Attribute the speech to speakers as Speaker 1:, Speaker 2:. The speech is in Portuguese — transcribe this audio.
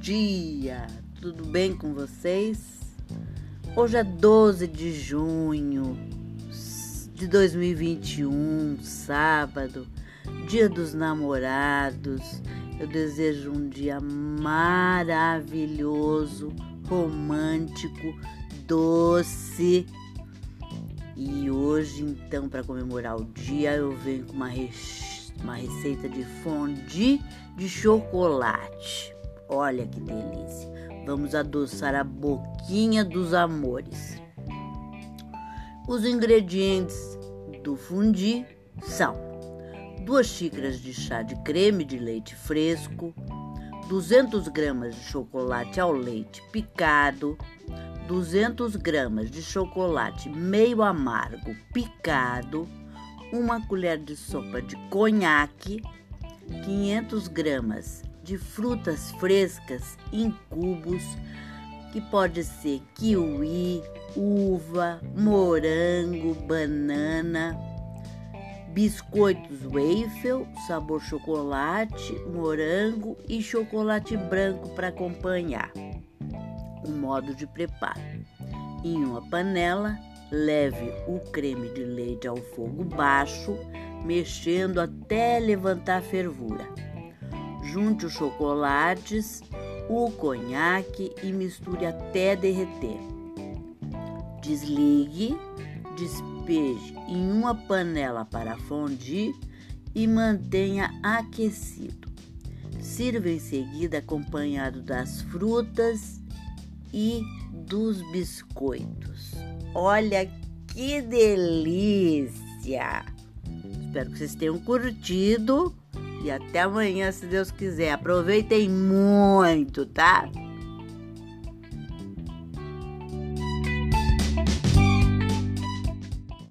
Speaker 1: dia! Tudo bem com vocês? Hoje é 12 de junho de 2021, sábado, dia dos namorados. Eu desejo um dia maravilhoso, romântico, doce. E hoje, então, para comemorar o dia, eu venho com uma, uma receita de fondue de chocolate. Olha que delícia! Vamos adoçar a boquinha dos amores. Os ingredientes do fundi são 2 xícaras de chá de creme de leite fresco, 200 gramas de chocolate ao leite picado, 200 gramas de chocolate meio amargo picado, uma colher de sopa de conhaque, 500 gramas de frutas frescas em cubos, que pode ser kiwi, uva, morango, banana, biscoitos waffle, sabor chocolate, morango e chocolate branco para acompanhar. O modo de preparo: em uma panela, leve o creme de leite ao fogo baixo, mexendo até levantar fervura. Junte os chocolates, o conhaque e misture até derreter. Desligue, despeje em uma panela para fundir e mantenha aquecido. Sirva em seguida acompanhado das frutas e dos biscoitos. Olha que delícia! Espero que vocês tenham curtido e até amanhã, se Deus quiser. Aproveitem muito, tá?